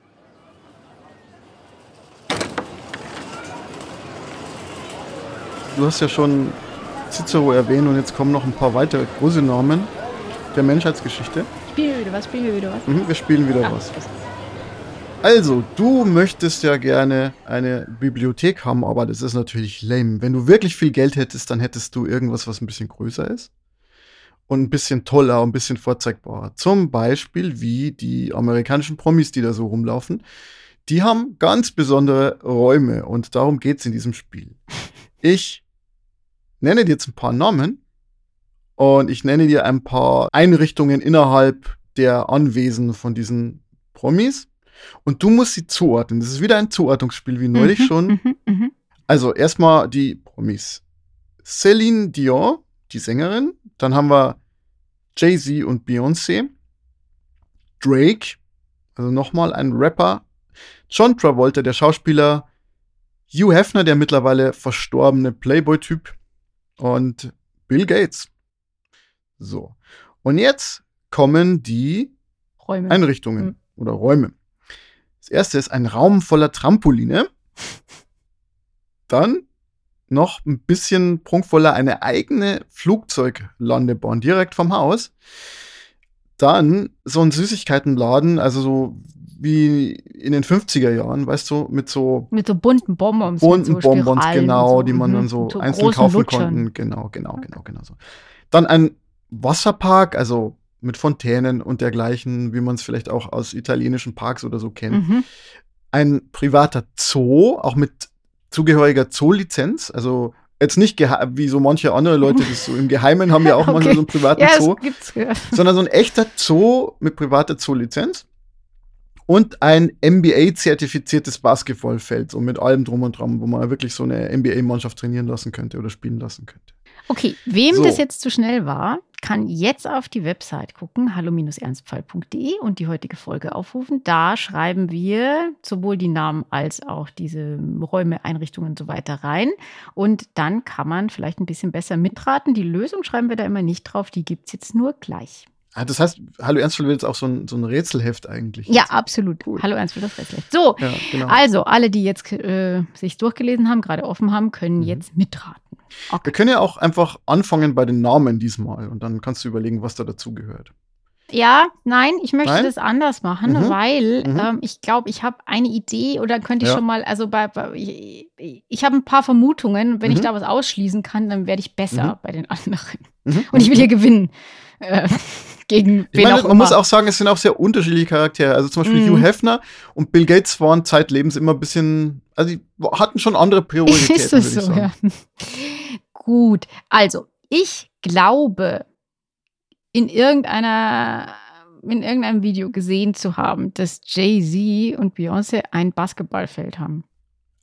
Du hast ja schon Cicero erwähnt und jetzt kommen noch ein paar weitere große Namen der Menschheitsgeschichte. Spielen wir wieder was? Spielen wir wieder was? Mhm, wir spielen wieder Ah, was. Also, du möchtest ja gerne eine Bibliothek haben, aber das ist natürlich lame. Wenn du wirklich viel Geld hättest, dann hättest du irgendwas, was ein bisschen größer ist und ein bisschen toller und ein bisschen vorzeigbarer. Zum Beispiel wie die amerikanischen Promis, die da so rumlaufen. Die haben ganz besondere Räume und darum geht es in diesem Spiel. Ich nenne dir jetzt ein paar Namen und ich nenne dir ein paar Einrichtungen innerhalb der Anwesen von diesen Promis. Und du musst sie zuordnen. Das ist wieder ein Zuordnungsspiel wie neulich Mhm, schon. mhm, mhm. Also erstmal die Promis. Celine Dion, die Sängerin. Dann haben wir Jay-Z und Beyoncé. Drake, also nochmal ein Rapper. John Travolta, der Schauspieler. Hugh Hefner, der mittlerweile verstorbene Playboy-Typ. Und Bill Gates. So. Und jetzt kommen die Räume. Einrichtungen Mhm. oder Räume. Das erste ist ein Raum voller Trampoline. Dann noch ein bisschen prunkvoller eine eigene Flugzeuglandebahn direkt vom Haus. Dann so ein Süßigkeitenladen, also so wie in den 50er Jahren, weißt du, mit so mit so bunten Bonbons. bunten so Bonbons, genau, so. die man Mhm. dann so einzeln kaufen Lutschern. konnten. Genau, genau, genau, genau so. Dann ein Wasserpark, also mit Fontänen und dergleichen, wie man es vielleicht auch aus italienischen Parks oder so kennt. Mhm. Ein privater Zoo, auch mit zugehöriger Zoolizenz, also jetzt nicht wie so manche andere Leute das so im Geheimen haben ja auch manchmal Okay. so einen privaten Ja, Zoo es gibt's. ja. sondern so ein echter Zoo mit privater Zoolizenz und ein NBA-zertifiziertes Basketballfeld, so mit allem drum und dran, wo man wirklich so eine NBA-Mannschaft trainieren lassen könnte oder spielen lassen könnte. Okay, wem So. das jetzt zu schnell war, kann jetzt auf die Website gucken, hallo-ernstfall.de und die heutige Folge aufrufen. Da schreiben wir sowohl die Namen als auch diese Räume, Einrichtungen und so weiter rein. Und dann kann man vielleicht ein bisschen besser mitraten. Die Lösung schreiben wir da immer nicht drauf, die gibt es jetzt nur gleich. Ah, das heißt, Hallo Ernstfall wird jetzt auch so ein, so ein Rätselheft eigentlich. Ja, absolut. Cool. Hallo Ernst für das Restlicht. So, Ja, genau. also alle, die jetzt äh, sich durchgelesen haben, gerade offen haben, können Mhm. jetzt mitraten. Wir können ja auch einfach anfangen bei den Namen diesmal und dann kannst du überlegen, was da dazugehört. Ja, nein, ich möchte Nein? das anders machen, Mhm. weil Mhm. ähm, ich glaube, ich habe eine Idee oder könnte ich Ja. schon mal, also bei, bei ich, ich habe ein paar Vermutungen. Wenn ich Mhm. da was ausschließen kann, dann werde ich besser Mhm. bei den anderen. Mhm. Und ich will hier gewinnen. Äh, gegen Ich meine, man immer. muss auch sagen, es sind auch sehr unterschiedliche Charaktere. Also zum Beispiel Mhm. Hugh Hefner und Bill Gates waren zeitlebens immer ein bisschen, also die hatten schon andere Prioritäten, Ist es so, sagen. ja. Gut, also ich glaube, in irgendeiner in irgendeinem Video gesehen zu haben, dass Jay-Z und Beyoncé ein Basketballfeld haben.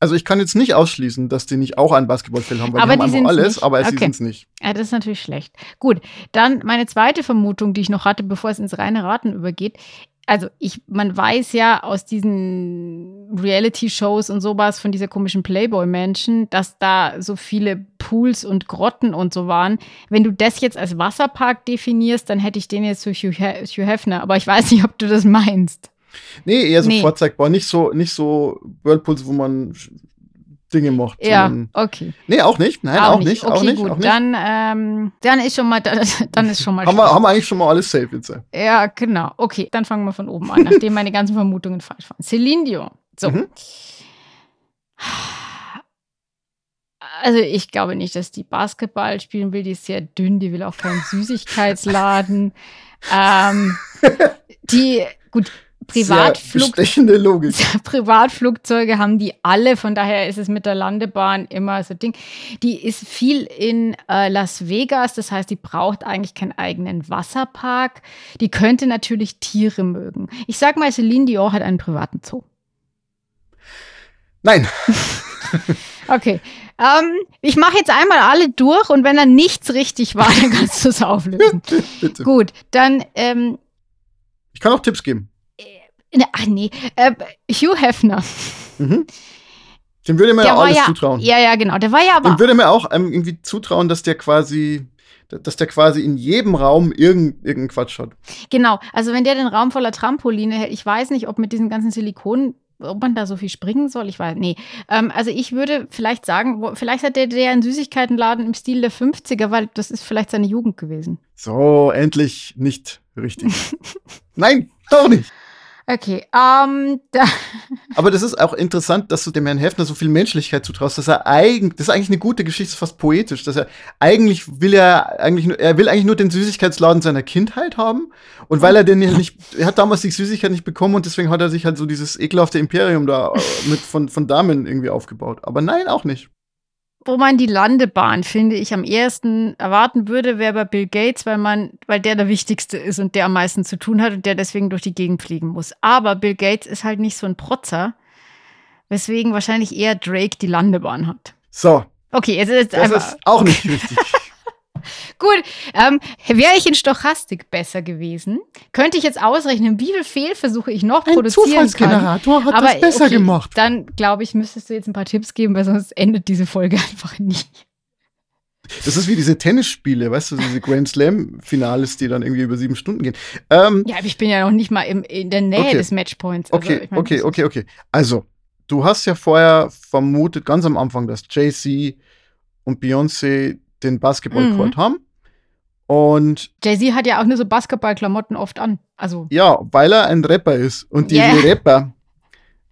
Also ich kann jetzt nicht ausschließen, dass die nicht auch ein Basketballfeld haben, weil Aber die haben die einfach alles, nicht. aber sie Okay. sind es nicht. Ja, das ist natürlich schlecht. Gut, dann meine zweite Vermutung, die ich noch hatte, bevor es ins reine Raten übergeht. Also ich, man weiß ja aus diesen Reality-Shows und sowas von dieser komischen Playboy-Menschen, dass da so viele Pools und Grotten und so waren. Wenn du das jetzt als Wasserpark definierst, dann hätte ich den jetzt für Hugh, Hugh Hefner. Aber ich weiß nicht, ob du das meinst. Nee, eher so Nee. vorzeigbar, nicht so, nicht so Whirlpools, wo man Dinge macht. Ja, okay. Nee, auch nicht. Nein, auch, nicht. Okay, auch nicht. gut. auch nicht. Dann, ähm, dann ist schon mal, dann ist schon mal haben, wir, haben wir eigentlich schon mal alles safe jetzt. Ja, genau. Okay, dann fangen wir von oben an, nachdem meine ganzen Vermutungen falsch waren. Celine Dion. So. Mhm. Also ich glaube nicht, dass die Basketball spielen will. Die ist sehr dünn, die will auch keinen Süßigkeitsladen. ähm, die, gut, Privatflug. Privatflugzeuge haben die alle, von daher ist es mit der Landebahn immer so ein Ding. Die ist viel in äh, Las Vegas, das heißt, die braucht eigentlich keinen eigenen Wasserpark. Die könnte natürlich Tiere mögen. Ich sag mal, Celine Dion hat einen privaten Zoo. Nein. okay. Ähm, ich mache jetzt einmal alle durch und wenn dann nichts richtig war, dann kannst du es auflösen. Bitte. Gut, dann ähm, Ich kann auch Tipps geben. Ne, ach nee, äh, Hugh Hefner. Mhm. Dem würde mir Der ja war alles ja, zutrauen. ja, ja, genau. Der war ja aber Dem würde mir auch ähm, irgendwie zutrauen, dass der quasi, dass der quasi in jedem Raum irgend, irgendeinen Quatsch hat. Genau, also wenn der den Raum voller Trampoline hält, ich weiß nicht, ob mit diesen ganzen Silikon, ob man da so viel springen soll, ich weiß, nee. Ähm, also ich würde vielleicht sagen, wo, vielleicht hat der, der einen Süßigkeitenladen im Stil der 50er, weil das ist vielleicht seine Jugend gewesen. So, endlich nicht richtig. Nein, auch nicht. Okay, ähm, da, Aber das ist auch interessant, dass du dem Herrn Hefner so viel Menschlichkeit zutraust, dass er eigentlich, das ist eigentlich eine gute Geschichte, fast poetisch, dass er eigentlich will er eigentlich nur, er will eigentlich nur den Süßigkeitsladen seiner Kindheit haben und weil er den nicht, er hat damals die Süßigkeit nicht bekommen und deswegen hat er sich halt so dieses ekelhafte Imperium da äh, mit von, von Damen irgendwie aufgebaut. Aber nein, auch nicht. Wo man die Landebahn, finde ich, am ehesten erwarten würde, wäre bei Bill Gates, weil man, weil der der Wichtigste ist und der am meisten zu tun hat und der deswegen durch die Gegend fliegen muss. Aber Bill Gates ist halt nicht so ein Protzer, weswegen wahrscheinlich eher Drake die Landebahn hat. So, Okay, jetzt ist das einfach ist auch nicht richtig. gut. Ähm, wäre ich in Stochastik besser gewesen, könnte ich jetzt ausrechnen, wie viele Fehlversuche ich noch Ein produzieren kann. Zufallsgenerator hat Aber das besser okay, gemacht. Dann glaube ich, müsstest du jetzt ein paar Tipps geben, weil sonst endet diese Folge einfach nicht. Das ist wie diese Tennisspiele, weißt du, diese Grand Slam-Finales, die dann irgendwie über sieben Stunden gehen. Ähm, Ja, aber ich bin ja noch nicht mal im, in der Nähe Okay. des Matchpoints. Also, Okay, ich mein, okay, okay, okay. Also, du hast ja vorher vermutet, ganz am Anfang, dass Jay-Z und Beyoncé den Basketballcourt Mhm. haben. Und Jay-Z hat ja auch nur so Basketballklamotten oft an. Also, ja, weil er ein Rapper ist. Und diese Ja. Rapper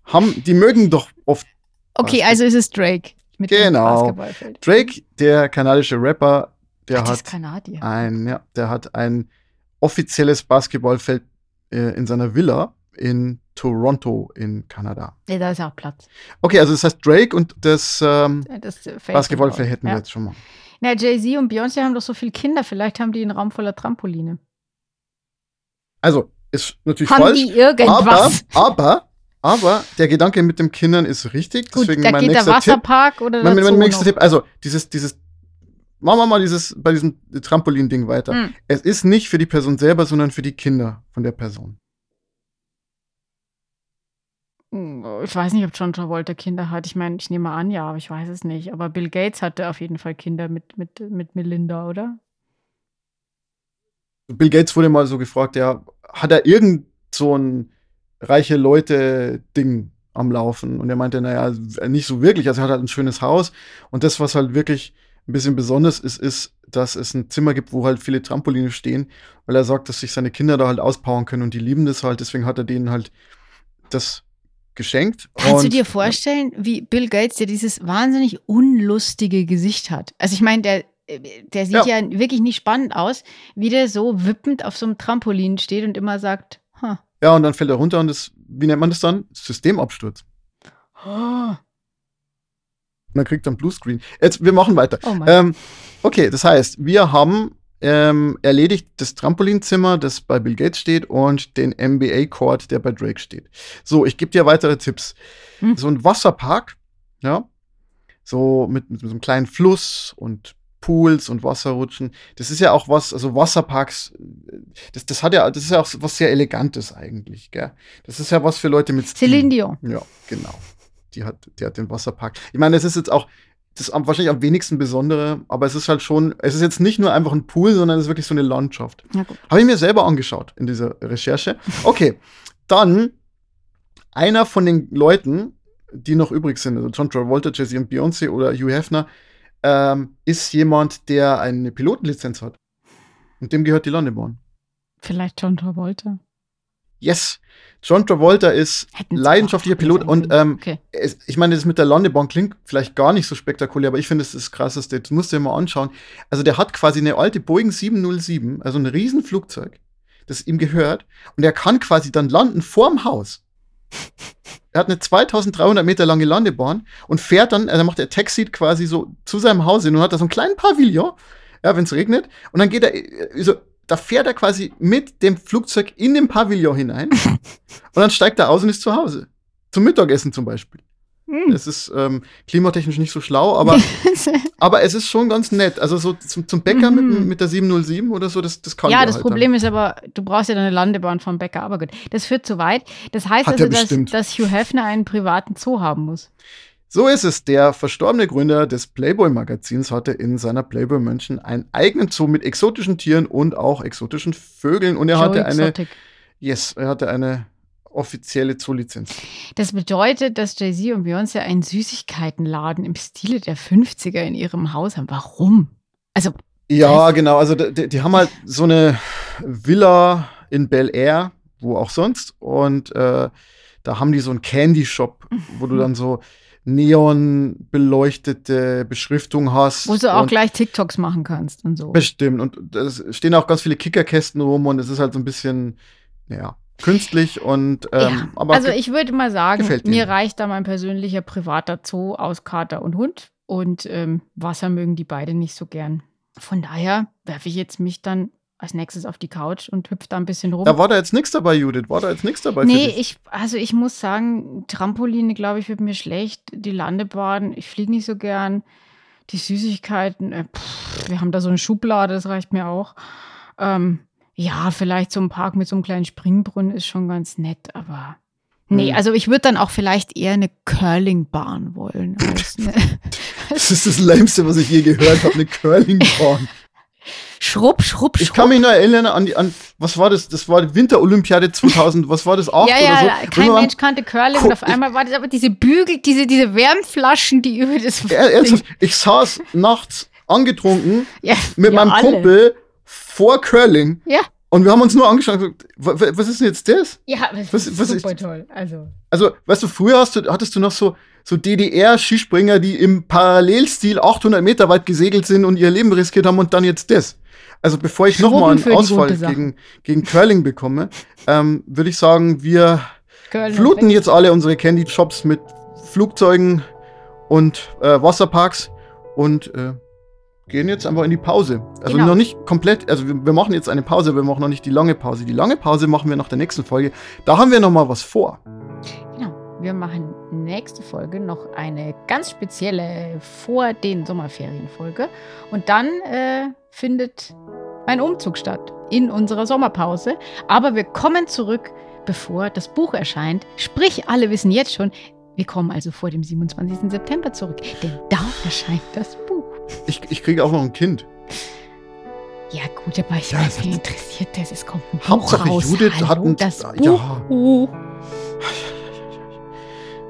haben, die mögen doch oft. okay, also ist es Drake mit dem Genau. Basketballfeld. Drake, der kanadische Rapper, der Ach, hat Kanadier. ein, ja, der hat ein offizielles Basketballfeld äh, in seiner Villa in Toronto in Kanada. Nee, da ist ja auch Platz. Okay, also das heißt Drake und das ähm, Das Feld Basketballfeld hätten ja. wir jetzt schon mal. Na, Jay-Z und Beyoncé haben doch so viele Kinder. Vielleicht haben die einen Raum voller Trampoline. Also, ist natürlich Haben falsch. die irgendwas? Aber, aber, aber der Gedanke mit den Kindern ist richtig. Gut, deswegen da mein geht der nächster Tipp. Wasserpark oder Mein, der mein nächster noch. Tipp, also dieses, dieses, machen wir mal dieses, bei diesem Trampolin-Ding weiter. Hm. Es ist nicht für die Person selber, sondern für die Kinder von der Person. Hm, Ich weiß nicht, ob John Travolta Kinder hat. Ich meine, ich nehme an, ja, aber ich weiß es nicht. Aber Bill Gates hatte auf jeden Fall Kinder mit, mit, mit Melinda, oder? Bill Gates wurde mal so gefragt, ja, hat er irgend so ein reiche Leute-Ding am Laufen? Und er meinte, naja, nicht so wirklich. Also er hat halt ein schönes Haus. Und das, was halt wirklich ein bisschen besonders ist, ist, dass es ein Zimmer gibt, wo halt viele Trampoline stehen, weil er sagt, dass sich seine Kinder da halt auspowern können und die lieben das halt. Deswegen hat er denen halt das geschenkt. Kannst du dir vorstellen, wie Bill Gates, der dieses wahnsinnig unlustige Gesicht hat? Also ich meine, der, der sieht ja. wirklich nicht spannend aus, wie der so wippend auf so einem Trampolin steht und immer sagt, huh. Ja, und dann fällt er runter und das, wie nennt man das dann? Systemabsturz. oh, Und dann kriegt er einen Bluescreen. Jetzt, wir machen weiter. oh. Ähm, okay, das heißt, wir haben ähm, erledigt das Trampolinzimmer, das bei Bill Gates steht, und den NBA-Court, der bei Drake steht. So, ich gebe dir weitere Tipps. Hm. So ein Wasserpark, ja, so mit, mit so einem kleinen Fluss und Pools und Wasserrutschen. Das ist ja auch was, also Wasserparks, äh, das, das hat ja, das ist ja auch was sehr Elegantes eigentlich, gell? Das ist ja was für Leute mit Stil. Celine Dion. Ja, genau. Die hat, die hat den Wasserpark. Ich meine, es ist jetzt auch das am, wahrscheinlich am wenigsten Besondere, aber es ist halt schon, es ist jetzt nicht nur einfach ein Pool, sondern es ist wirklich so eine Landschaft. Habe ich mir selber angeschaut in dieser Recherche. Okay, dann einer von den Leuten, die noch übrig sind, also John Travolta, Jay-Z und Beyoncé oder Hugh Hefner, ähm, ist jemand, der eine Pilotenlizenz hat. Und dem gehört die Landebahn. Vielleicht John Travolta. Yes! John Travolta ist Hätten sie leidenschaftlicher Pilot und ähm, okay. es, ich meine, das mit der Landebahn klingt vielleicht gar nicht so spektakulär, aber ich finde, es ist das krasseste. Das musst du dir mal anschauen. Also, der hat quasi eine alte Boeing 707, also ein Riesenflugzeug. das ihm gehört. Und er kann quasi dann landen vorm Haus. Er hat eine 2300 Meter lange Landebahn und fährt dann, also macht er Taxi quasi so zu seinem Haus hin und hat da so einen kleinen Pavillon, ja, wenn es regnet. Und dann geht er, äh, so, da fährt er quasi mit dem Flugzeug in den Pavillon hinein und dann steigt er aus und ist zu Hause. Zum Mittagessen zum Beispiel. Hm. Es ist ähm, klimatechnisch nicht so schlau, aber, aber es ist schon ganz nett. Also so zum, zum Bäcker mit, Mhm. mit der 707 oder so, das, das kann ja, das halt Problem ist aber, du brauchst ja deine Landebahn vom Bäcker, aber gut. Das führt zu weit. Das heißt Hat also, dass, dass Hugh Hefner einen privaten Zoo haben muss. So ist es. Der verstorbene Gründer des Playboy-Magazins hatte in seiner Playboy München einen eigenen Zoo mit exotischen Tieren und auch exotischen Vögeln und er Joe hatte eine, Exotic. yes, er hatte eine offizielle Zoolizenz. Das bedeutet, dass Jay-Z und Beyoncé einen Süßigkeitenladen im Stile der 50er in ihrem Haus haben. Warum? Also, Ja, genau. Also die, die haben halt so eine Villa in Bel Air, wo auch sonst. Und äh, da haben die so einen Candy Shop, wo du dann so neon beleuchtete Beschriftung hast. wo du auch gleich TikToks machen kannst und so. Bestimmt. Und es stehen auch ganz viele Kickerkästen rum und es ist halt so ein bisschen, naja, künstlich und ähm, ja. aber also ich würde mal sagen, mir reicht da mein persönlicher privater Zoo aus Kater und Hund und ähm, Wasser mögen die beide nicht so gern. Von daher werfe ich jetzt mich dann als nächstes auf die Couch und hüpfe da ein bisschen rum. da war da jetzt nichts dabei, Judith. War da jetzt nichts dabei Nee, ich, also ich muss sagen, Trampoline, glaube ich, wird mir schlecht. Die Landebahn, ich fliege nicht so gern. Die Süßigkeiten, äh, pff, wir haben da so eine Schublade, das reicht mir auch. Ähm, ja, vielleicht so ein Park mit so einem kleinen Springbrunnen ist schon ganz nett, aber. Nee, Hm. also ich würde dann auch vielleicht eher eine Curlingbahn wollen. Als eine Das ist das Lämste, was ich je gehört habe, eine Curlingbahn. Schrupp, Schrupp, Schrupp. Ich kann mich noch erinnern an die, an, was war das? Das war die Winterolympiade 2000, was war das? 8 ja, oder ja, so? ja, kein Mensch kannte Curling und auf einmal war das aber diese Bügel, diese, diese Wärmflaschen, die über das Er- Ernsthaft, ich saß nachts angetrunken Ja, mit ja, meinem alle. Kumpel vor Curling Ja. und wir haben uns nur angeschaut und gesagt, "Wa- wa- was ist denn jetzt das? Ja, das Was- ist was ist- super toll. Also, Also, weißt du, früher hast du, hattest du noch so, so DDR-Skispringer, die im Parallelstil 800 Meter weit gesegelt sind und ihr Leben riskiert haben und dann jetzt das. Also, bevor ich nochmal einen Ausfall gegen, gegen Curling bekomme, ähm, würde ich sagen, wir Köln fluten jetzt alle unsere Candy Shops mit Flugzeugen und äh, Wasserparks und äh, gehen jetzt einfach in die Pause. Also Genau. noch nicht komplett, also wir, wir machen jetzt eine Pause, wir machen noch nicht die lange Pause. Die lange Pause machen wir nach der nächsten Folge. Da haben wir noch mal was vor. Wir machen nächste Folge noch eine ganz spezielle vor den Sommerferienfolge. Und dann äh, findet ein Umzug statt in unserer Sommerpause. Aber wir kommen zurück, bevor das Buch erscheint. Sprich, alle wissen jetzt schon, wir kommen also vor dem 27. September zurück. Denn da erscheint das Buch. Ich, ich kriege auch noch ein Kind. Ja, gut, aber ich Ja, weiß, wen interessiert das? Es kommt ein Buch Hauptsache raus. Judith Hallo, hat ein- das ja.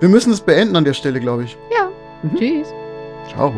Wir müssen es beenden an der Stelle, glaube ich. Ja, Mhm. tschüss. Ciao.